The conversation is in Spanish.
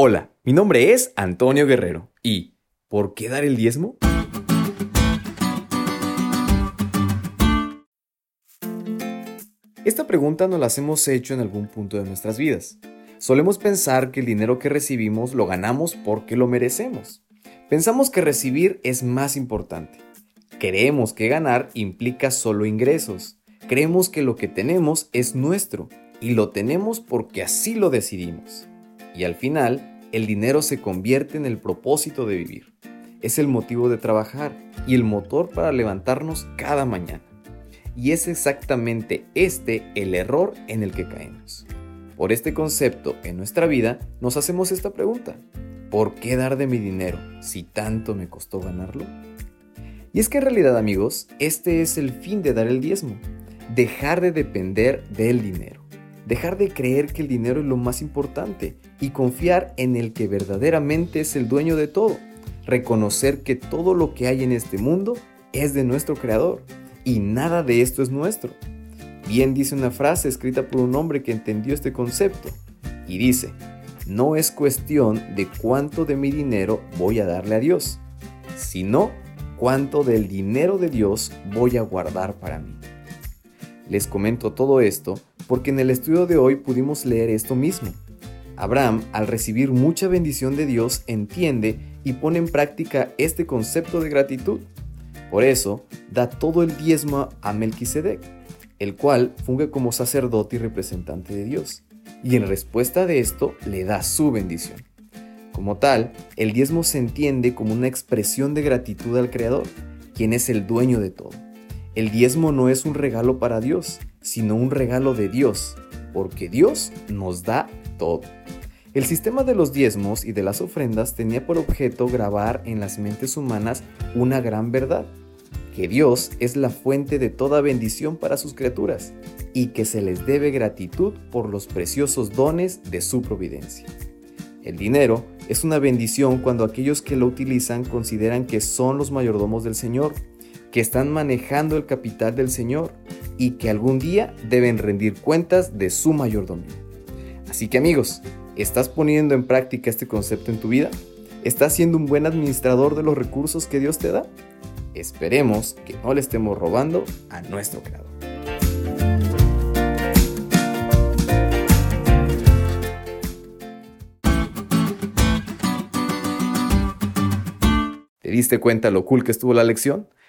Hola, mi nombre es Antonio Guerrero y ¿por qué dar el diezmo? Esta pregunta nos la hemos hecho en algún punto de nuestras vidas. Solemos pensar que el dinero que recibimos lo ganamos porque lo merecemos. Pensamos que recibir es más importante. Creemos que ganar implica solo ingresos. Creemos que lo que tenemos es nuestro y lo tenemos porque así lo decidimos. Y al final, el dinero se convierte en el propósito de vivir. Es el motivo de trabajar y el motor para levantarnos cada mañana. Y es exactamente este el error en el que caemos. Por este concepto en nuestra vida nos hacemos esta pregunta. ¿Por qué dar de mi dinero si tanto me costó ganarlo? Y es que en realidad amigos, este es el fin de dar el diezmo. Dejar de depender del dinero. Dejar de creer que el dinero es lo más importante y confiar en el que verdaderamente es el dueño de todo. Reconocer que todo lo que hay en este mundo es de nuestro Creador y nada de esto es nuestro. Bien dice una frase escrita por un hombre que entendió este concepto y dice, no es cuestión de cuánto de mi dinero voy a darle a Dios, sino cuánto del dinero de Dios voy a guardar para mí. Les comento todo esto porque en el estudio de hoy pudimos leer esto mismo. Abraham, al recibir mucha bendición de Dios, entiende y pone en práctica este concepto de gratitud. Por eso, da todo el diezmo a Melquisedec, el cual funge como sacerdote y representante de Dios, y en respuesta de esto le da su bendición. Como tal, el diezmo se entiende como una expresión de gratitud al Creador, quien es el dueño de todo. El diezmo no es un regalo para Dios, sino un regalo de Dios, porque Dios nos da todo. El sistema de los diezmos y de las ofrendas tenía por objeto grabar en las mentes humanas una gran verdad, que Dios es la fuente de toda bendición para sus criaturas y que se les debe gratitud por los preciosos dones de su providencia. El dinero es una bendición cuando aquellos que lo utilizan consideran que son los mayordomos del Señor, que están manejando el capital del Señor y que algún día deben rendir cuentas de su mayordomía. Así que amigos, ¿estás poniendo en práctica este concepto en tu vida? ¿Estás siendo un buen administrador de los recursos que Dios te da? Esperemos que no le estemos robando a nuestro creador. ¿Te diste cuenta lo cool que estuvo la lección?